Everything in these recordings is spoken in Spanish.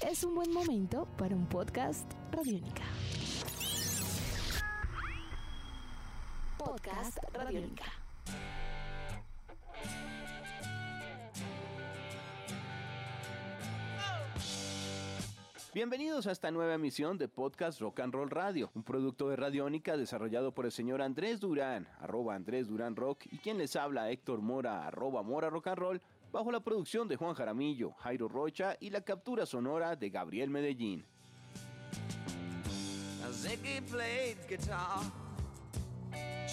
Es un buen momento para un podcast Radiónica. Podcast Radiónica. Bienvenidos a esta nueva emisión de Podcast Rock and Roll Radio, un producto de Radiónica desarrollado por el señor Andrés Durán, arroba Andrés Durán Rock, y quien les habla Héctor Mora, arroba Mora Rock and Roll, bajo la producción de Juan Jaramillo, Jairo Rocha y la captura sonora de Gabriel Medellín.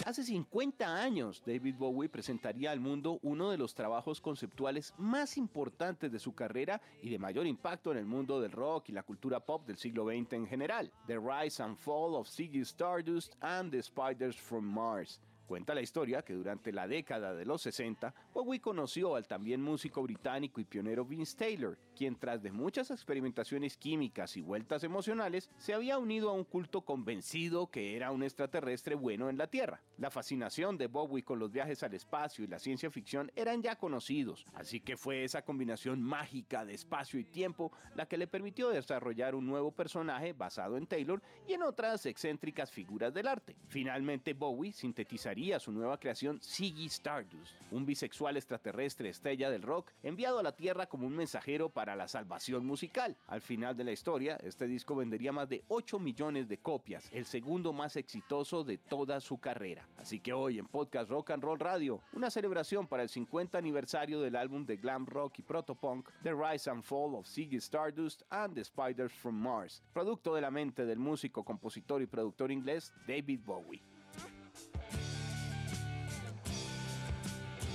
Hace 50 años, David Bowie presentaría al mundo uno de los trabajos conceptuales más importantes de su carrera y de mayor impacto en el mundo del rock y la cultura pop del siglo XX en general, The Rise and Fall of Ziggy Stardust and the Spiders from Mars. Cuenta la historia que durante la década de los 60, Bowie conoció al también músico británico y pionero Vince Taylor, quien tras de muchas experimentaciones químicas y vueltas emocionales, se había unido a un culto convencido que era un extraterrestre bueno en la Tierra. La fascinación de Bowie con los viajes al espacio y la ciencia ficción eran ya conocidos, así que fue esa combinación mágica de espacio y tiempo la que le permitió desarrollar un nuevo personaje basado en Taylor y en otras excéntricas figuras del arte. Finalmente Bowie sintetizaría su nueva creación Ziggy Stardust, un bisexual extraterrestre estrella del rock enviado a la Tierra como un mensajero para la salvación musical. Al final de la historia, este disco vendería más de 8 millones de copias, el segundo más exitoso de toda su carrera. Así que hoy en Podcast Rock and Roll Radio, una celebración para el 50 aniversario del álbum de glam rock y protopunk The Rise and Fall of Ziggy Stardust and the Spiders from Mars, producto de la mente del músico, compositor y productor inglés David Bowie.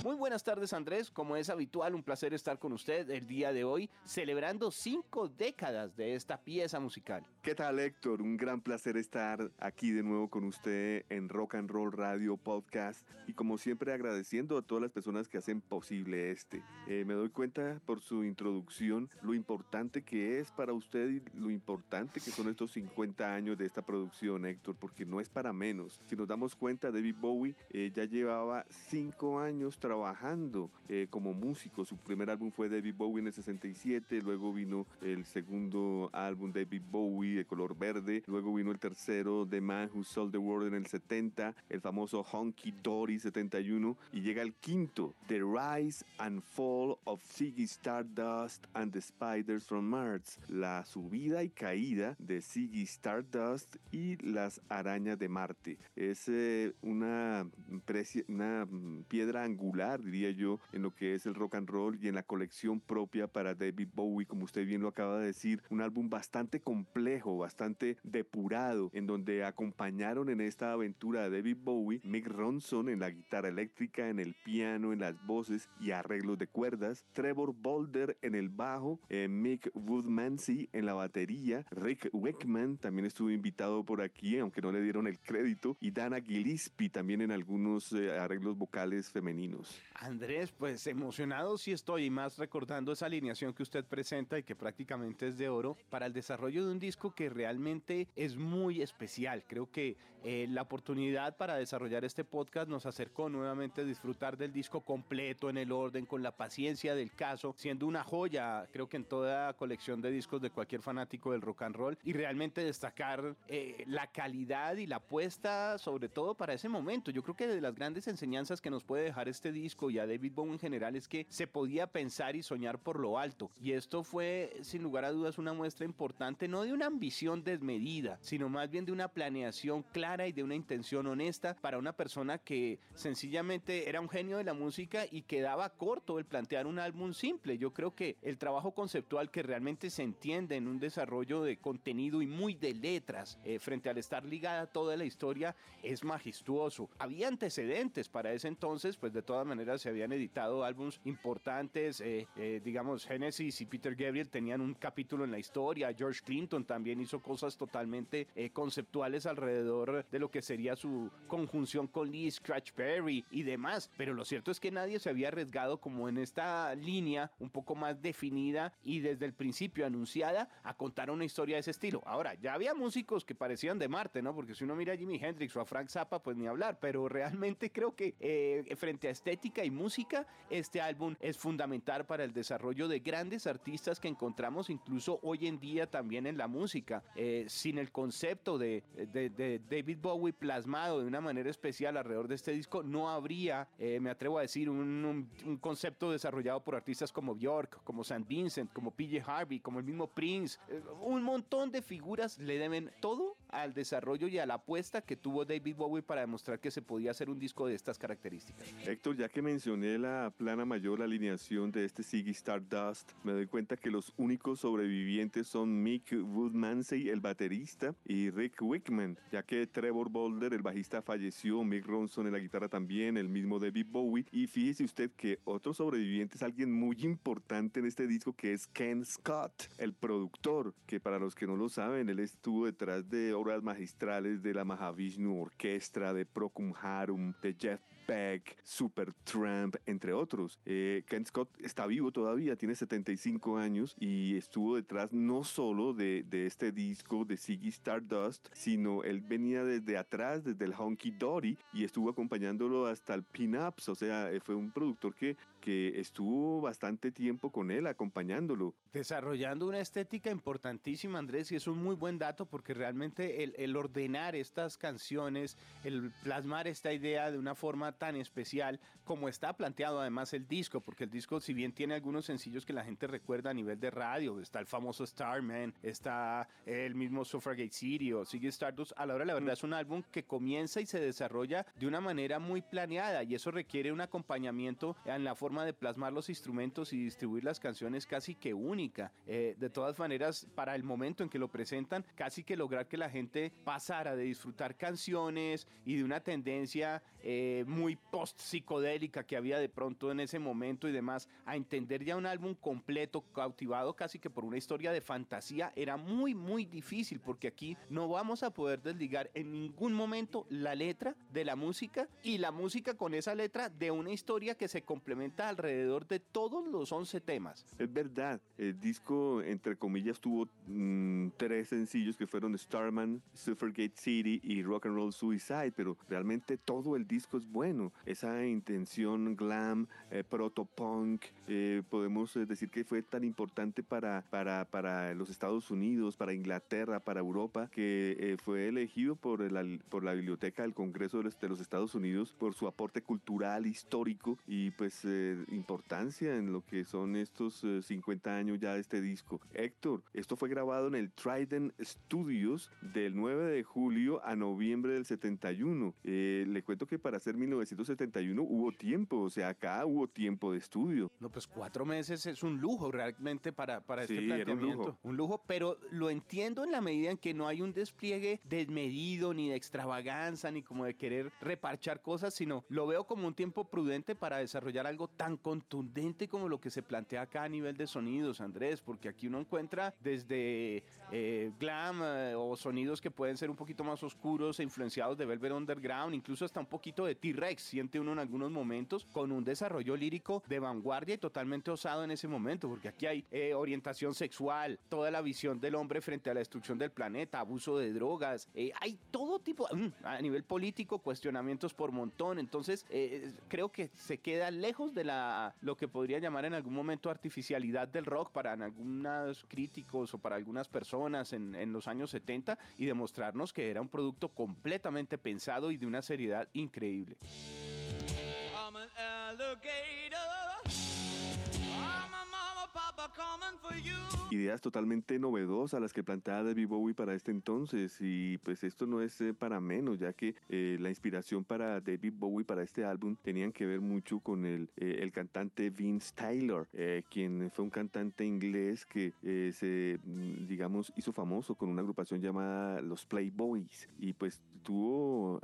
Muy buenas tardes Andrés, como es habitual, un placer estar con usted el día de hoy, celebrando cinco décadas de esta pieza musical. ¿Qué tal Héctor? Un gran placer estar aquí de nuevo con usted en Rock and Roll Radio Podcast y como siempre agradeciendo a todas las personas que hacen posible este. Eh, me doy cuenta por su introducción lo importante que es para usted y lo importante que son estos 50 años de esta producción Héctor, porque no es para menos. Si nos damos cuenta, David Bowie eh, ya llevaba cinco años trabajando trabajando eh, como músico. Su primer álbum fue David Bowie en el 67, luego vino el segundo álbum David Bowie de color verde, luego vino el tercero The Man Who Sold the World en el 70, el famoso Honky Dory 71 y llega el quinto The Rise and Fall of Ziggy Stardust and the Spiders from Mars, la subida y caída de Ziggy Stardust y las arañas de Marte. Es eh, una, una piedra angular diría yo, en lo que es el rock and roll y en la colección propia para David Bowie, como usted bien lo acaba de decir, un álbum bastante complejo, bastante depurado, en donde acompañaron en esta aventura a David Bowie, Mick Ronson en la guitarra eléctrica, en el piano, en las voces y arreglos de cuerdas, Trevor Boulder en el bajo, eh, Mick Woodmansey en la batería, Rick Wakeman también estuvo invitado por aquí, aunque no le dieron el crédito, y Dana Gillespie también en algunos eh, arreglos vocales femeninos. Andrés, pues emocionado sí estoy y más recordando esa alineación que usted presenta y que prácticamente es de oro para el desarrollo de un disco que realmente es muy especial. Creo que eh, la oportunidad para desarrollar este podcast nos acercó nuevamente a disfrutar del disco completo en el orden, con la paciencia del caso, siendo una joya, creo que en toda colección de discos de cualquier fanático del rock and roll y realmente destacar eh, la calidad y la apuesta sobre todo para ese momento. Yo creo que de las grandes enseñanzas que nos puede dejar este disco y a David Bowie en general es que se podía pensar y soñar por lo alto. Y esto fue, sin lugar a dudas, una muestra importante, no de una ambición desmedida, sino más bien de una planeación clara y de una intención honesta para una persona que sencillamente era un genio de la música y quedaba corto el plantear un álbum simple. Yo creo que el trabajo conceptual que realmente se entiende en un desarrollo de contenido y muy de letras eh, frente al estar ligada toda la historia es majestuoso. Había antecedentes para ese entonces, pues de todas maneras se habían editado álbumes importantes, eh, eh, digamos Genesis y Peter Gabriel tenían un capítulo en la historia, George Clinton también hizo cosas totalmente eh, conceptuales alrededor de lo que sería su conjunción con Lee Scratch Perry y demás, pero lo cierto es que nadie se había arriesgado como en esta línea un poco más definida y desde el principio anunciada a contar una historia de ese estilo. Ahora, ya había músicos que parecían de Marte, ¿no? Porque si uno mira a Jimi Hendrix o a Frank Zappa, pues ni hablar, pero realmente creo que frente a este estética y música, este álbum es fundamental para el desarrollo de grandes artistas que encontramos incluso hoy en día también en la música. Eh, sin el concepto de, de, David Bowie plasmado de una manera especial alrededor de este disco, no habría, eh, me atrevo a decir, un, un, concepto desarrollado por artistas como Bjork, como St. Vincent, como PJ Harvey, como el mismo Prince. Eh, un montón de figuras le deben todo al desarrollo y a la apuesta que tuvo David Bowie para demostrar que se podía hacer un disco de estas características. Héctor, ya que mencioné la plana mayor, la alineación de este Ziggy Stardust, me doy cuenta que los únicos sobrevivientes son Mick Woodmansey, el baterista, y Rick Wickman, ya que Trevor Boulder, el bajista, falleció, Mick Ronson en la guitarra también, el mismo David Bowie, y fíjese usted que otro sobreviviente es alguien muy importante en este disco que es Ken Scott, el productor, que para los que no lo saben, él estuvo detrás de obras magistrales de la Mahavishnu Orquestra, de Procum Harum, de Jeff Beck, Supertramp, entre otros. Eh, Ken Scott está vivo todavía, tiene 75 años y estuvo detrás no solo de, de este disco de Ziggy Stardust, sino él venía desde atrás, desde el Honky Dory y estuvo acompañándolo hasta el Pin-Ups, o sea, eh, fue un productor que que estuvo bastante tiempo con él acompañándolo. Desarrollando una estética importantísima, Andrés, y es un muy buen dato porque realmente el, el, ordenar estas canciones, el plasmar esta idea de una forma tan especial como está planteado además el disco, porque el disco si bien tiene algunos sencillos que la gente recuerda a nivel de radio, está el famoso Starman, está el mismo Suffragette City o Sigue Stardust, a la hora la verdad es un álbum que comienza y se desarrolla de una manera muy planeada y eso requiere un acompañamiento en la forma de plasmar los instrumentos y distribuir las canciones casi que única. Eh, de todas maneras, para el momento en que lo presentan, casi que lograr que la gente pasara de disfrutar canciones y de una tendencia eh, muy post-psicodélica que había de pronto en ese momento y demás, a entender ya un álbum completo, cautivado casi que por una historia de fantasía, era muy, muy difícil porque aquí no vamos a poder desligar en ningún momento la letra de la música y la música con esa letra de una historia que se complementa alrededor de todos los 11 temas. Es verdad, el disco entre comillas tuvo mm, tres sencillos que fueron Starman, Suffragette City y Rock and Roll Suicide, pero realmente todo el disco es bueno. Esa intención glam, eh, proto-punk, eh, podemos eh, decir que fue tan importante para, para, para los Estados Unidos, para Inglaterra, para Europa, que fue elegido por la, por la Biblioteca del Congreso de los Estados Unidos por su aporte cultural, histórico y pues importancia en lo que son estos 50 eh, años ya de este disco. Héctor, esto fue grabado en el Trident Studios del 9 de julio a noviembre del 71. Eh, le cuento que para hacer 1971 hubo tiempo, o sea, acá hubo tiempo de estudio. No, pues cuatro meses es un lujo realmente para, para este planteamiento. Un lujo. un lujo, pero lo entiendo en la medida en que no hay un despliegue desmedido, ni de extravaganza, ni como de querer reparchar cosas, sino lo veo como un tiempo prudente para desarrollar algo tan contundente como lo que se plantea acá a nivel de sonidos, Andrés, porque aquí uno encuentra desde eh, glam eh, o sonidos que pueden ser un poquito más oscuros e influenciados de Velvet Underground, incluso hasta un poquito de T-Rex, siente uno en algunos momentos, con un desarrollo lírico de vanguardia y totalmente osado en ese momento, porque aquí hay eh, orientación sexual, toda la visión del hombre frente a la destrucción del planeta, abuso de drogas, hay todo tipo, mm, a nivel político, cuestionamientos por montón, entonces creo que se queda lejos de lo que podría llamar en algún momento artificialidad del rock para algunos críticos o para algunas personas en los años 70 y demostrarnos que era un producto completamente pensado y de una seriedad increíble. Ideas totalmente novedosas las que plantea David Bowie para este entonces y pues esto no es eh, para menos ya que eh, la inspiración para David Bowie para este álbum tenían que ver mucho con el, eh, el cantante Vince Taylor quien fue un cantante inglés que se mm, digamos hizo famoso con una agrupación llamada los Playboys y pues tuvo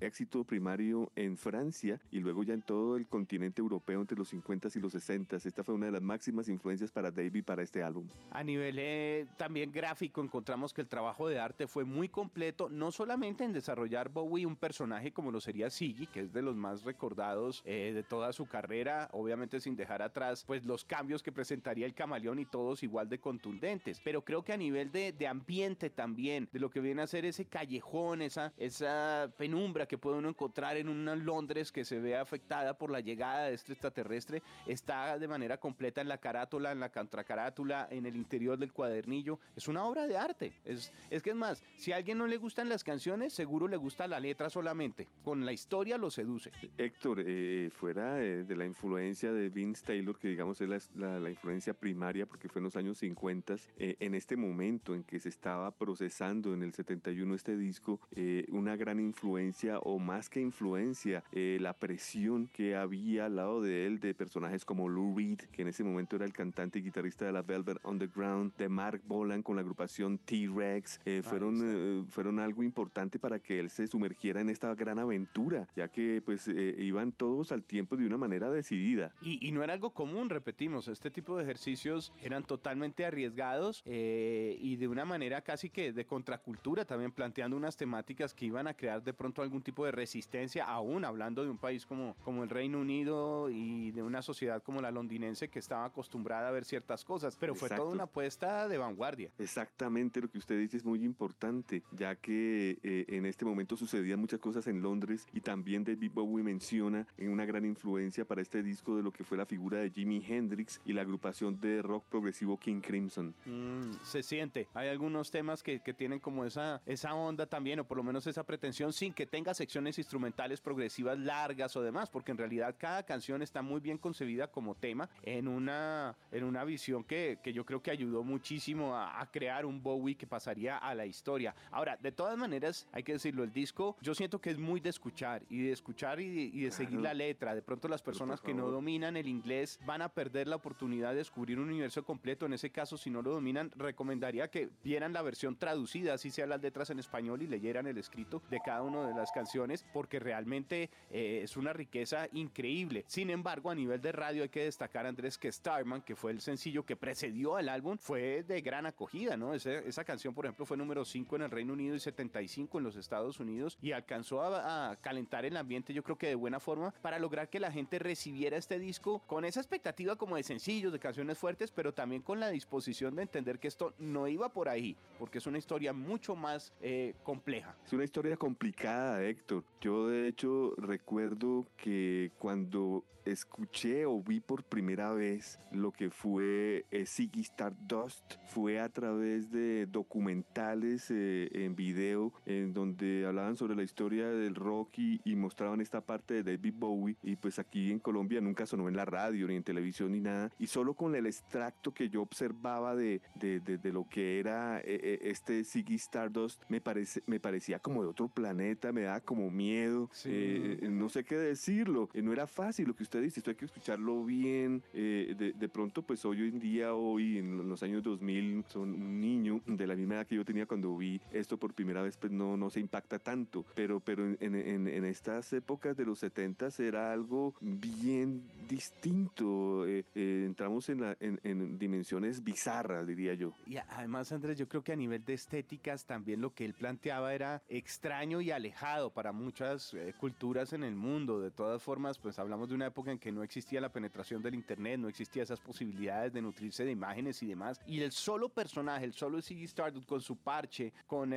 éxito primario en Francia y luego ya en todo el continente europeo entre los 50s y los 60s esta fue una de las máximas influencias para David para este álbum. A nivel eh, también gráfico encontramos que el trabajo de arte fue muy completo, no solamente en desarrollar Bowie un personaje como lo sería Siggy, que es de los más recordados eh, de toda su carrera, obviamente sin dejar atrás pues los cambios que presentaría el camaleón y todos igual de contundentes, pero creo que a nivel de, de ambiente también, de lo que viene a ser ese callejón, esa, esa penumbra que puede uno encontrar en una Londres que se ve afectada por la llegada de este extraterrestre, está de manera completa en la carátula, en la contracarátula, en el interior del cuadernillo. Es una obra de arte. Es, es que es más, si a alguien no le gustan las canciones, seguro le gusta la letra solamente. Con la historia lo seduce. Héctor, eh, fuera eh, de la influencia de Vince Taylor, que digamos es la, influencia primaria porque fue en los años 50, eh, en este momento en que se estaba procesando en el 71 este disco, eh, una gran influencia o más que influencia, la presión que había al lado de él de personajes como Lou Reed, que en ese momento era el cantante y guitarrista de la Velvet Underground, de Mark Bolan con la agrupación T-Rex, eh, fueron, fueron algo importante para que él se sumergiera en esta gran aventura, ya que pues iban todos al tiempo de una manera decidida. Y, y, no era algo común, repetimos, este tipo de ejercicios eran totalmente arriesgados y de una manera casi que de contracultura, también planteando unas temáticas que iban a crear de pronto algún tipo de resistencia, aún hablando de un país como, como el Reino Unido y de una sociedad como la londinense que estaba acostumbrada a ver ciertas cosas, pero fue toda una apuesta de vanguardia. Exactamente lo que usted dice es muy importante, ya que eh, en este momento sucedían muchas cosas en Londres y también David Bowie menciona en una gran influencia para este disco de lo que fue la figura de Jimi Hendrix y la agrupación de rock progresivo King Crimson. Mm, se siente, hay algunos temas que, que tienen como esa, esa onda también, o por lo menos esa pretensión, sin que tenga secciones instrumentales progresivas largas o demás, porque en realidad cada canción está muy bien concebida como tema en una, en una visión que, que yo creo que ayudó muchísimo a, a, crear un Bowie que pasaría a la historia. Ahora, de todas maneras, hay que decirlo, el disco yo siento que es muy de escuchar y de escuchar y de, y de claro. seguir la letra. De pronto las personas que no dominan el inglés van a perder la oportunidad de descubrir un universo completo. En ese caso, si no lo dominan, recomendaría que vieran la versión traducida, así sean las letras en español y leyeran el escrito de cada una de las canciones, porque realmente eh, es una riqueza increíble. Sin embargo, a nivel de radio hay que destacar, Andrés, que Starman, que fue el sencillo que precedió al álbum, fue de gran acogida, ¿no? Esa, esa canción, por ejemplo, fue número 5 en el Reino Unido y 75 en los Estados Unidos y alcanzó a, a calentar el ambiente, yo creo que de buena forma, para lograr que la gente recibiera este disco con esa expectativa como de sencillos, de canciones fuertes, pero también con la disposición de entender que esto no iba por ahí, porque es una historia mucho más eh, compleja. Es una historia complicada, Héctor. Yo de hecho recuerdo que cuando escuché o vi por primera vez lo que fue eh, Ziggy Stardust. Fue a través de documentales eh, en video en donde hablaban sobre la historia del rock y, y, mostraban esta parte de David Bowie. Y pues aquí en Colombia nunca sonó en la radio ni en televisión ni nada. Y solo con el extracto que yo observaba de, de, de, de lo que era eh, este Ziggy Stardust me, parece, me parecía como de otro planeta, me daba como miedo, sí. Eh, no sé qué decirlo, no era fácil lo que usted dice, esto hay que escucharlo bien. Eh, de, de, pronto, pues hoy en día, hoy en los años 2000, son un niño de la misma edad que yo tenía cuando vi esto por primera vez, pues no, no se impacta tanto. Pero, pero en, en, en estas épocas de los 70 era algo bien distinto. Eh, eh, entramos en, la, en, dimensiones bizarras, diría yo. Y además, Andrés, yo creo que a nivel de estéticas también lo que él planteaba era extraño y alejado para muchas eh, culturas en el mundo. De todas formas, pues hablamos de una época en que no existía la penetración del internet, no existía esas posibilidades de nutrirse de imágenes y demás. Y el solo personaje, el solo Ziggy Stardust con su parche, con eh,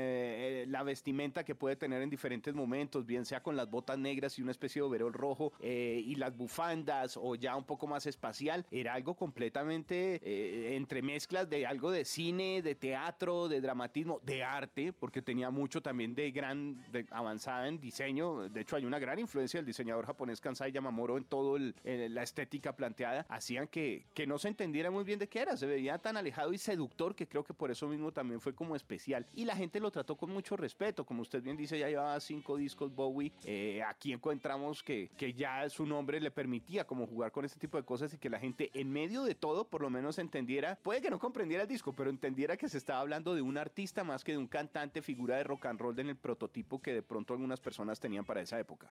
eh, la vestimenta que puede tener en diferentes momentos, bien sea con las botas negras y una especie de overol rojo eh, y las bufandas o ya un poco más espacial, era algo completamente eh, entre mezclas de algo de cine, de teatro, de dramatismo, de arte, porque tenía mucho también de gran de avanzada en diseño. De hecho, hay una gran influencia del diseñador japonés Kansai Yamamuro en todo la estética planteada. Hacían que, que no se entendiera muy bien de qué era. Se veía tan alejado y seductor que creo que por eso mismo también fue como especial. Y la gente lo trató con mucho respeto. Como usted bien dice, ya llevaba cinco discos Bowie. Eh, aquí encontramos que, que ya su nombre le permitía como jugar con este tipo de cosas y que la gente en medio de todo por lo menos entendiera, puede que no comprendiera el disco, pero entendiera que se estaba hablando de un artista más que de un cantante, figura de rock and roll en el prototipo que de pronto algunas personas tenían para esa época.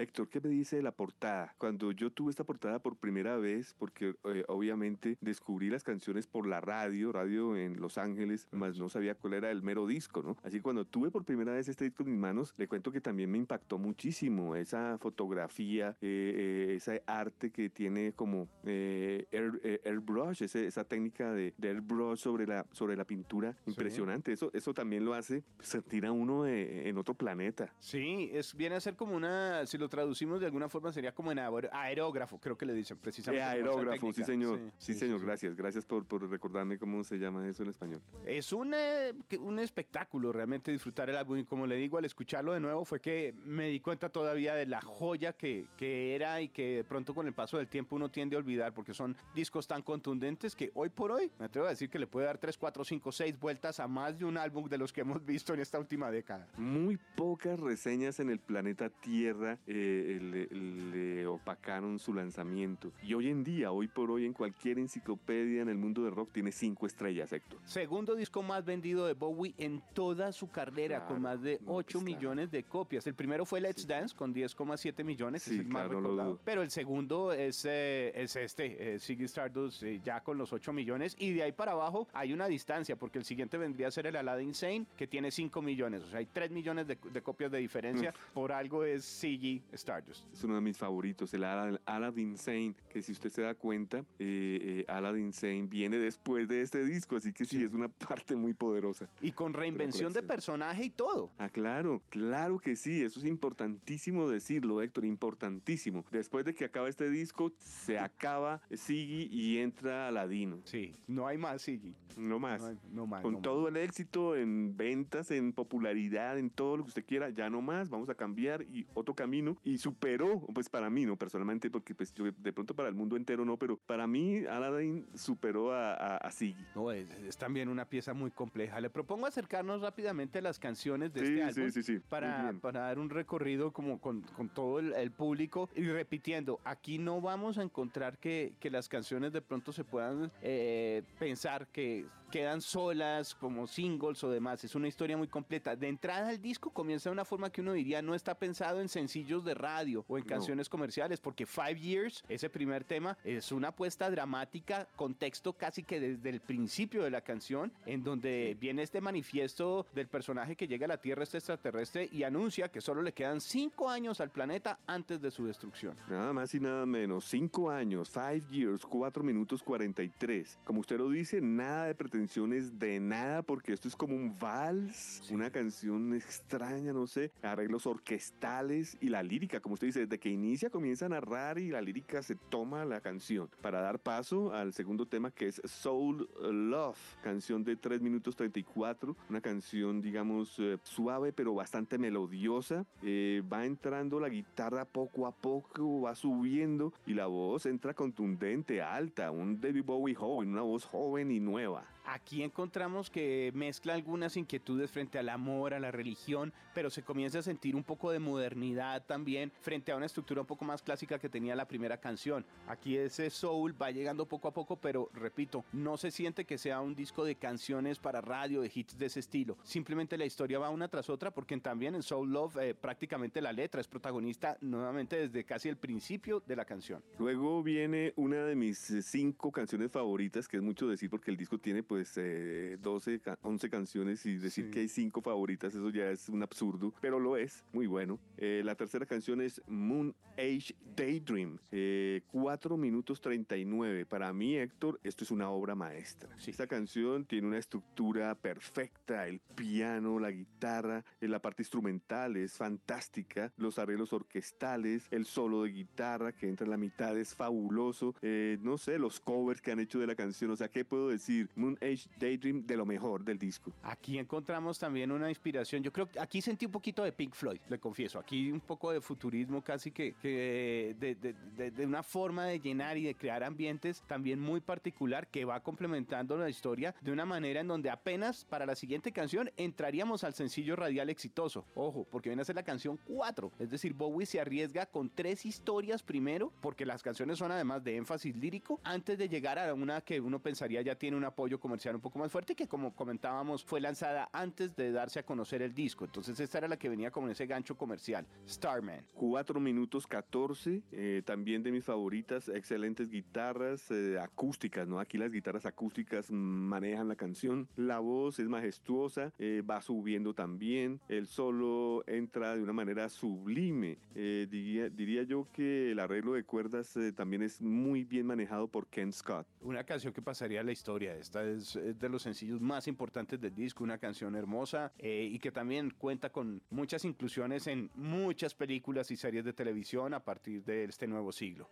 Héctor, ¿qué me dice de la portada? Cuando yo tuve esta portada por primera vez, porque eh, obviamente descubrí las canciones por la radio, radio en Los Ángeles, más no sabía cuál era el mero disco, ¿no? Así que cuando tuve por primera vez este disco en mis manos, le cuento que también me impactó muchísimo esa fotografía, eh, eh, ese arte que tiene como airbrush, esa técnica de, airbrush sobre la, sobre la pintura, impresionante. Eso, eso también lo hace sentir a uno en otro planeta. Sí, es, viene a ser como una, si lo traducimos de alguna forma, sería como en aerógrafo, creo que le dicen precisamente. aerógrafo, sí señor. Sí, señor, gracias. Gracias por, por, recordarme cómo se llama eso en español. Es un, eh, un espectáculo realmente disfrutar el álbum y como le digo, al escucharlo de nuevo fue que me di cuenta todavía de la joya que, que era y que de pronto con el paso del tiempo uno tiende a olvidar porque son discos tan contundentes que hoy por hoy me atrevo a decir que le puede dar 3, 4, 5, 6 vueltas a más de un álbum de los que hemos visto en esta última década. Muy pocas reseñas en el planeta Tierra eh, le, opacaron su lanzamiento. Y hoy en día, hoy por hoy, en cualquier enciclopedia en el mundo de rock tiene cinco estrellas, Héctor. Segundo disco más vendido de Bowie en toda su carrera, con más de 8 millones de copias. El primero fue Let's Dance con 10,7 millones, es el más recordado. Pero el segundo es, eh, es este, eh, Stardust, eh, ya con los 8 millones. Y de ahí para abajo hay una distancia, porque el siguiente vendría a ser el Aladdin Sane, que tiene 5 millones. O sea, hay 3 millones de, copias de diferencia. Por algo es Ziggy Stardust. Es uno de mis favoritos, el Aladdin Sane, que si usted se da cuenta, eh, eh, Aladdin Sane viene después de este disco, así que sí, es una parte muy poderosa. Y con reinvención de personaje y todo. Ah, claro, claro que sí, eso es importantísimo decirlo, Héctor, importantísimo. Después de que acaba este disco, se acaba Ziggy y entra Aladino. Sí, no hay más Ziggy. No más. No, más. Con todo el éxito en ventas, en popularidad, en todo lo que usted quiera, ya no más, vamos a cambiar y otro camino y superó, pues para mí, ¿no? Personalmente, porque pues yo de pronto para el mundo entero no, pero para mí Aladdin superó a, a, Ziggy. No, es, también una pieza muy compleja. Le propongo acercarnos rápidamente a las canciones de este álbum sí, sí, sí. Para, para dar un recorrido como con, con todo el, público y repitiendo, aquí no vamos a encontrar que, que las canciones de pronto se puedan eh, pensar que quedan solas como singles o demás. Es una historia muy completa. De entrada el disco comienza de una forma que uno diría no está pensado en sencillos de radio o en canciones comerciales, porque Five Years, ese primer tema, es una apuesta dramática, contexto casi que desde el principio de la canción, en donde viene este manifiesto del personaje que llega a la Tierra, este extraterrestre, y anuncia que solo le quedan cinco años al planeta antes de su destrucción. Nada más y nada menos, cinco años, Five Years, cuatro minutos 43. Como usted lo dice, nada de pretensión de nada, porque esto es como un vals, una canción extraña, no sé, arreglos orquestales y la lírica, como usted dice, desde que inicia comienza a narrar y la lírica se toma la canción. Para dar paso al segundo tema que es Soul Love, canción de 3 minutos 34, una canción digamos eh, suave pero bastante melodiosa, eh, va entrando la guitarra poco a poco, va subiendo y la voz entra contundente, alta, un David Bowie joven, una voz joven y nueva. Aquí encontramos que mezcla algunas inquietudes frente al amor, a la religión, pero se comienza a sentir un poco de modernidad también frente a una estructura un poco más clásica que tenía la primera canción. Aquí ese soul va llegando poco a poco, pero repito, no se siente que sea un disco de canciones para radio, de hits de ese estilo. Simplemente la historia va una tras otra porque también en Soul Love eh, prácticamente la letra es protagonista nuevamente desde casi el principio de la canción. Luego viene una de mis cinco canciones favoritas, que es mucho decir porque el disco tiene pues 12, pues, 11 eh, canciones y decir que hay 5 favoritas, eso ya es un absurdo, pero lo es, muy bueno. Eh, la tercera canción es Moon Age Daydream, 4 eh, minutos 39. Para mí, Héctor, esto es una obra maestra. Esta canción tiene una estructura perfecta, el piano, la guitarra, la parte instrumental es fantástica, los arreglos orquestales, el solo de guitarra que entra en la mitad es fabuloso, no sé, los covers que han hecho de la canción, o sea, ¿qué puedo decir? Moon Age Daydream de lo mejor del disco. Aquí encontramos también una inspiración. Yo creo que aquí sentí un poquito de Pink Floyd, le confieso. Aquí un poco de futurismo casi que, de, una forma de llenar y de crear ambientes también muy particular que va complementando la historia de una manera en donde apenas para la siguiente canción entraríamos al sencillo radial exitoso. Ojo, porque viene a ser la canción 4. Es decir, Bowie se arriesga con tres historias primero, porque las canciones son además de énfasis lírico, antes de llegar a una que uno pensaría ya tiene un apoyo como comercial un poco más fuerte que como comentábamos fue lanzada antes de darse a conocer el disco. Entonces esta era la que venía con ese gancho comercial, Starman. 4 minutos 14, eh, también de mis favoritas, excelentes guitarras eh, acústicas, ¿no? Aquí las guitarras acústicas manejan la canción, la voz es majestuosa, eh, va subiendo también, el solo entra de una manera sublime. diría, diría yo que el arreglo de cuerdas también es muy bien manejado por Ken Scott. Una canción que pasaría a la historia, esta es de los sencillos más importantes del disco, una canción hermosa y que también cuenta con muchas inclusiones en muchas películas y series de televisión a partir de este nuevo siglo.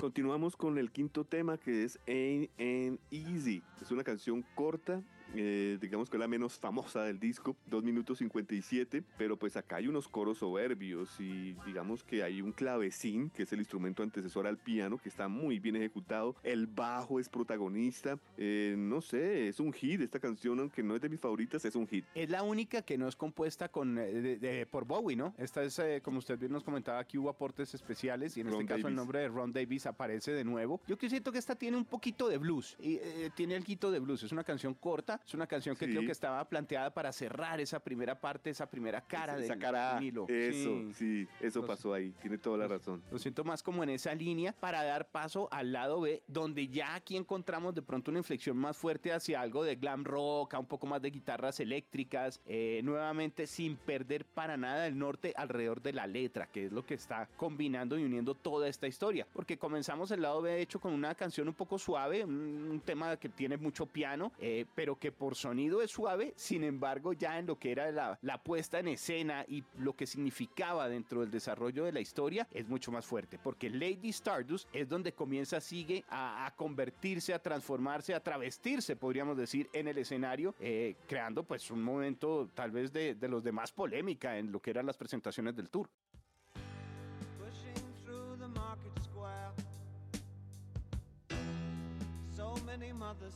Continuamos con el quinto tema que es Ain't Easy. Es una canción corta eh, digamos que es la menos famosa del disco, 2 minutos 57, pero pues acá hay unos coros soberbios y digamos que hay un clavecín, que es el instrumento antecesor al piano, que está muy bien ejecutado, el bajo es protagonista, eh, no sé, es un hit, esta canción aunque no es de mis favoritas, es un hit. Es la única que no es compuesta con, eh, por Bowie, ¿no? Esta es, como usted bien nos comentaba, aquí hubo aportes especiales y en este caso el nombre de Ron Davis aparece de nuevo. Yo que siento que esta tiene un poquito de blues, y tiene el quito de blues, es una canción corta, es una canción que creo que estaba planteada para cerrar esa primera parte, esa primera cara de cara, Eso, sí, eso pasó ahí. Tiene toda la razón. Lo siento más como en esa línea para dar paso al lado B, donde ya aquí encontramos de pronto una inflexión más fuerte hacia algo de glam rock, a un poco más de guitarras eléctricas, eh, nuevamente sin perder para nada el norte alrededor de la letra, que es lo que está combinando y uniendo toda esta historia. Porque comenzamos el lado B, de hecho, con una canción un poco suave, un, tema que tiene mucho piano, eh, pero que por sonido es suave, sin embargo ya en lo que era la, puesta en escena y lo que significaba dentro del desarrollo de la historia es mucho más fuerte, porque Lady Stardust es donde comienza, sigue a, convertirse, a transformarse, a travestirse, podríamos decir, en el escenario, eh, creando pues un momento tal vez de, de los demás polémica en lo que eran las presentaciones del tour. So many mothers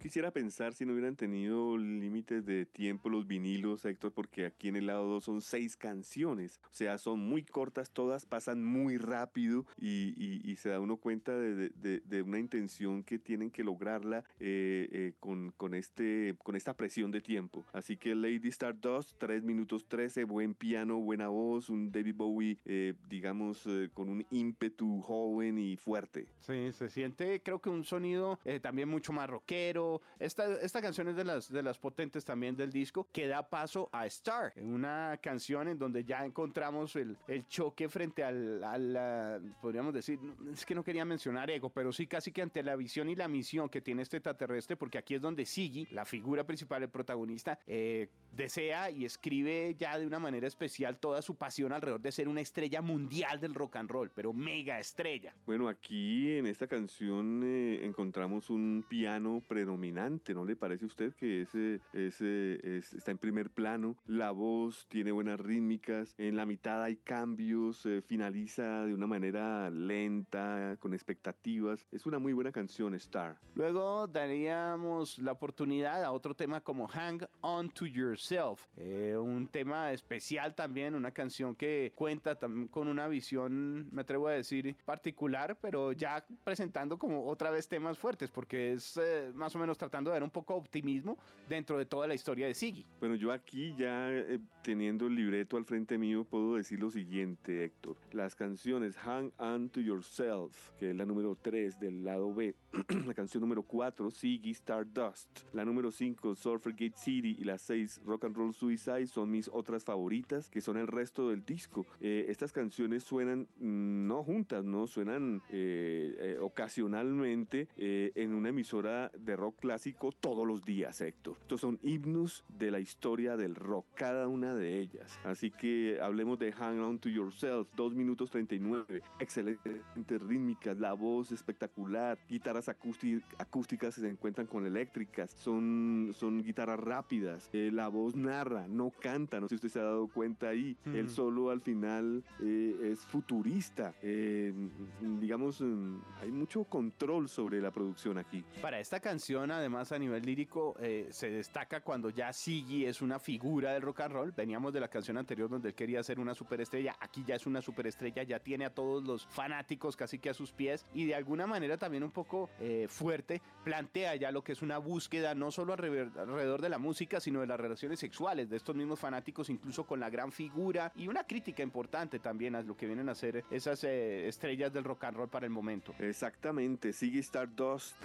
Quisiera pensar si no hubieran tenido límites de tiempo los vinilos, Héctor, porque aquí en el lado 2 son seis canciones. O sea, son muy cortas, todas pasan muy rápido y, se da uno cuenta de, una intención que tienen que lograrla eh, eh, con, con, este, con esta presión de tiempo. Así que Lady Stardust, 3 minutos 13, buen piano, buena voz, un David Bowie, eh, digamos, con un ímpetu joven y fuerte. Sí, se siente, creo que un sonido también mucho más rockero. Esta, esta canción es de las, de las potentes también del disco, que da paso a Star, una canción en donde ya encontramos el, el choque frente al, a podríamos decir, es que no quería mencionar ego, pero sí casi que ante la visión y la misión que tiene este extraterrestre, porque aquí es donde Siggy, la figura principal, el protagonista, eh, desea y escribe ya de una manera especial toda su pasión alrededor de ser una estrella mundial del rock and roll, pero mega estrella. Bueno, aquí en esta canción eh, encontramos un piano predominante, ¿no le parece a usted que ese, ese está en primer plano? La voz tiene buenas rítmicas, en la mitad hay cambios, finaliza de una manera lenta, con expectativas. Es una muy buena canción, Star. Luego daríamos la oportunidad a otro tema como Hang On To Yourself, eh, un tema especial también, una canción que cuenta con una visión, me atrevo a decir, particular, pero ya presentando como otra vez temas fuertes, porque es eh, más o menos tratando de dar un poco de optimismo dentro de toda la historia de Siggy. Bueno, yo aquí ya eh, teniendo el libreto al frente mío puedo decir lo siguiente, Héctor. Las canciones Hang On To Yourself, que es la número 3 del lado B, la canción número 4, Siggy Stardust, la número 5, Surfer Gate City y la 6, Rock and Roll Suicide son mis otras favoritas, que son el resto del disco. Eh, estas canciones suenan mm, no juntas, no suenan ocasionalmente en una emisora de rock clásico todos los días, Héctor. Estos son himnos de la historia del rock, cada una de ellas. Así que hablemos de Hang On To Yourself, 2 minutos 39, excelente rítmicas, la voz espectacular, guitarras acústicas se encuentran con eléctricas, son, son guitarras rápidas, eh, la voz narra, no canta, no sé si usted se ha dado cuenta ahí, el solo al final eh, es futurista, eh, digamos, mm, hay mucho control sobre la producción aquí. Para esta esta canción, además a nivel lírico, eh, se destaca cuando ya Siggy es una figura del rock and roll. Veníamos de la canción anterior donde él quería ser una superestrella. Aquí ya es una superestrella, ya tiene a todos los fanáticos casi que a sus pies y de alguna manera también un poco eh, fuerte plantea ya lo que es una búsqueda no solo alrededor de la música, sino de las relaciones sexuales de estos mismos fanáticos, incluso con la gran figura y una crítica importante también a lo que vienen a ser esas eh, estrellas del rock and roll para el momento. Exactamente, Sigue Star 2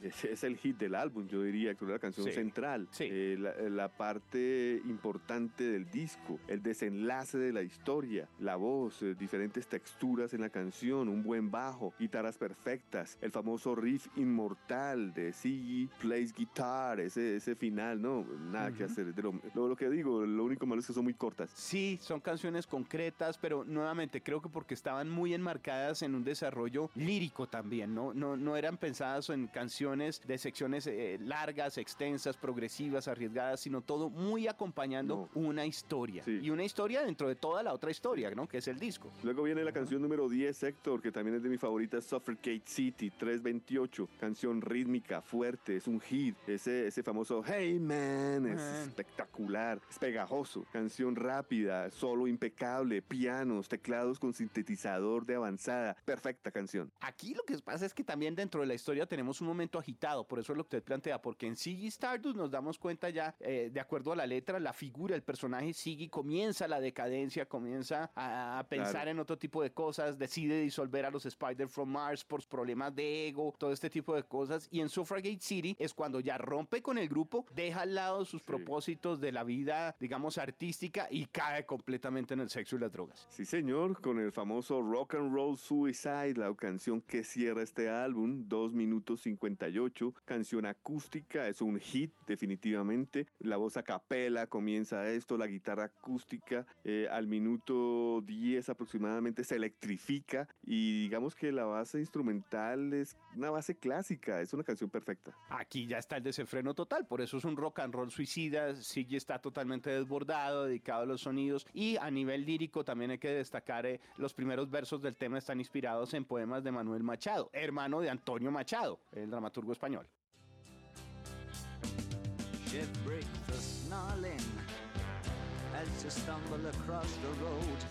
313 es, es el hit del álbum, yo diría que es la canción central, eh, la, parte importante del disco, el desenlace de la historia, la voz, eh, diferentes texturas en la canción, un buen bajo, guitarras perfectas, el famoso riff inmortal de Siggy Plays Guitar, ese, ese final, no, nada que hacer. lo, lo, que digo, lo único malo es que son muy cortas. Sí, son canciones concretas, pero nuevamente creo que porque estaban muy enmarcadas en un desarrollo lírico también, ¿no? No, no eran pensadas en canciones de secciones eh, largas, extensas, progresivas, arriesgadas, sino todo muy acompañando una historia. Y una historia dentro de toda la otra historia, ¿no? Que es el disco. Luego viene la canción número 10, Héctor, que también es de mi favorita, Suffocate City, 328. Canción rítmica, fuerte, es un hit. Ese, ese famoso Hey Man es espectacular, es pegajoso. Canción rápida, solo impecable, pianos, teclados con sintetizador de avanzada. Perfecta canción. Aquí lo que pasa es que también dentro de la historia tenemos un momento agitado, por eso es lo que usted plantea, porque en Siggy Stardust nos damos cuenta ya, eh, de acuerdo a la letra, la figura, el personaje Siggy comienza la decadencia, comienza a, pensar en otro tipo de cosas, decide disolver a los Spider from Mars por problemas de ego, todo este tipo de cosas. Y en Suffragate City es cuando ya rompe con el grupo, deja al lado sus propósitos de la vida, digamos, artística y cae completamente en el sexo y las drogas. Sí, señor, con el famoso Rock and Roll Suicide, la canción que cierra este álbum, 2 minutos 58, canción acústica, es un hit definitivamente. La voz a capela comienza esto, la guitarra acústica eh, al minuto 10 aproximadamente se electrifica y digamos que la base instrumental es una base clásica, es una canción perfecta. Aquí ya está el desenfreno total, por eso es un rock and roll suicida, sigue está totalmente desbordado, dedicado a los sonidos y a nivel lírico también hay que destacar eh, los primeros versos del tema están inspirados en poemas de Manuel Machado, hermano de Antonio Machado, el dramaturgo español.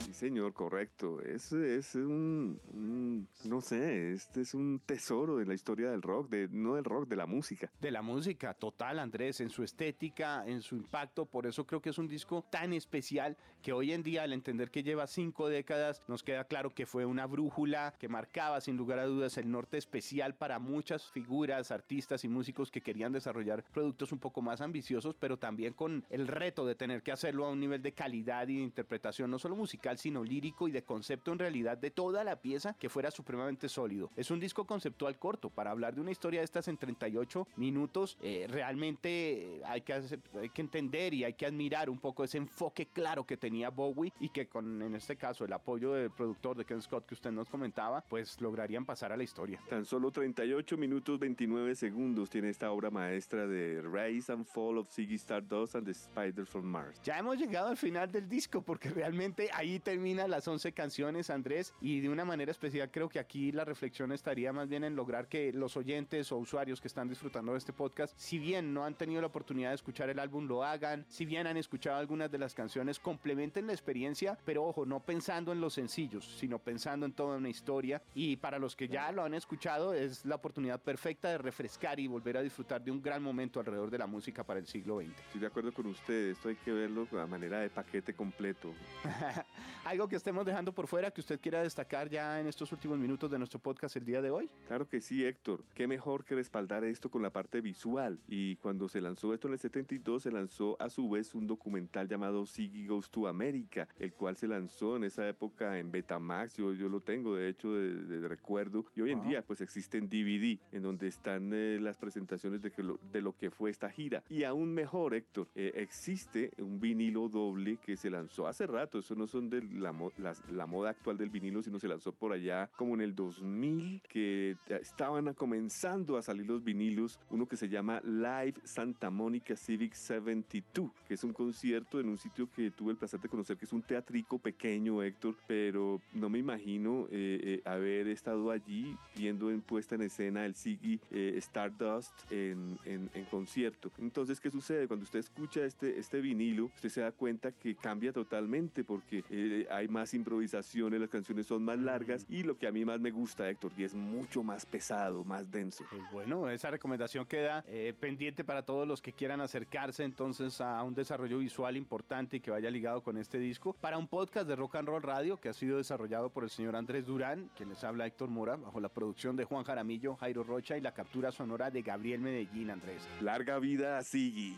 Sí, señor, correcto. Ese es un, no sé, este es un tesoro de la historia del rock, de, no del rock, de la música. De la música, total, Andrés, en su estética, en su impacto. Por eso creo que es un disco tan especial que hoy en día, al entender que lleva cinco décadas, nos queda claro que fue una brújula que marcaba sin lugar a dudas el norte especial para muchas figuras, artistas y músicos que querían desarrollar productos un poco más ambiciosos, pero también con el reto de tener que hacerlo a un nivel de calidad y de interpretación, no solo musical, sino lírico y de concepto en realidad de toda la pieza que fuera supremamente sólido. Es un disco conceptual corto, para hablar de una historia de estas en 38 minutos, eh, realmente hay que, hay que entender y hay que admirar un poco ese enfoque claro que tenía Bowie y que con, en este caso, el apoyo del productor de Ken Scott que usted nos comentaba, pues lograrían pasar a la historia. Tan solo 38 minutos 29 segundos tiene esta obra maestra de Rise and Fall of Ziggy Stardust and the Spider from Mars. Ya hemos llegado al final del disco, porque realmente ahí terminan las 11 canciones, Andrés, y de una manera especial creo que aquí la reflexión estaría más bien en lograr que los oyentes o usuarios que están disfrutando de este podcast, si bien no han tenido la oportunidad de escuchar el álbum, lo hagan, si bien han escuchado algunas de las canciones, complementen la experiencia, pero ojo, no pensando en los sencillos, sino pensando en toda una historia, y para los que ya lo han escuchado, es la oportunidad perfecta de refrescar y volver a disfrutar de un gran momento alrededor de la música para el siglo XX. Estoy de acuerdo con ustedes, esto hay que verlo de manera de paquete completo. ¿Algo que estemos dejando por fuera que usted quiera destacar ya en estos últimos minutos de nuestro podcast el día de hoy? Claro que sí, Héctor. Qué mejor que respaldar esto con la parte visual. Y cuando se lanzó esto en el 72, se lanzó a su vez un documental llamado Siggy Goes to America, el cual se lanzó en esa época en Betamax. Yo, yo lo tengo, de hecho, de, recuerdo. Y hoy en día, pues existe en DVD, en donde están eh, las presentaciones de, que lo, de lo que fue esta gira. Y aún mejor, Héctor, eh, existe un vinilo 2 que se lanzó hace rato. Eso no son de la, la, moda actual del vinilo, sino se lanzó por allá como en el 2000, que estaban comenzando a salir los vinilos. Uno que se llama Live Santa Mónica Civic 72, que es un concierto en un sitio que tuve el placer de conocer, que es un teatrico pequeño, Héctor, pero no me imagino eh, eh, haber estado allí viendo en puesta en escena el Ziggy eh, Stardust en, en, concierto. Entonces, ¿qué sucede? Cuando usted escucha este, este vinilo, usted se da cuenta que cambia totalmente porque hay más improvisaciones, las canciones son más largas y lo que a mí más me gusta, Héctor, y es mucho más pesado, más denso. Pues bueno, esa recomendación queda pendiente para todos los que quieran acercarse entonces a un desarrollo visual importante y que vaya ligado con este disco para un podcast de Rock and Roll Radio que ha sido desarrollado por el señor Andrés Durán, quien les habla Héctor Mora, bajo la producción de Juan Jaramillo, Jairo Rocha y la captura sonora de Gabriel Medellín Andrés. Larga vida a Sigui.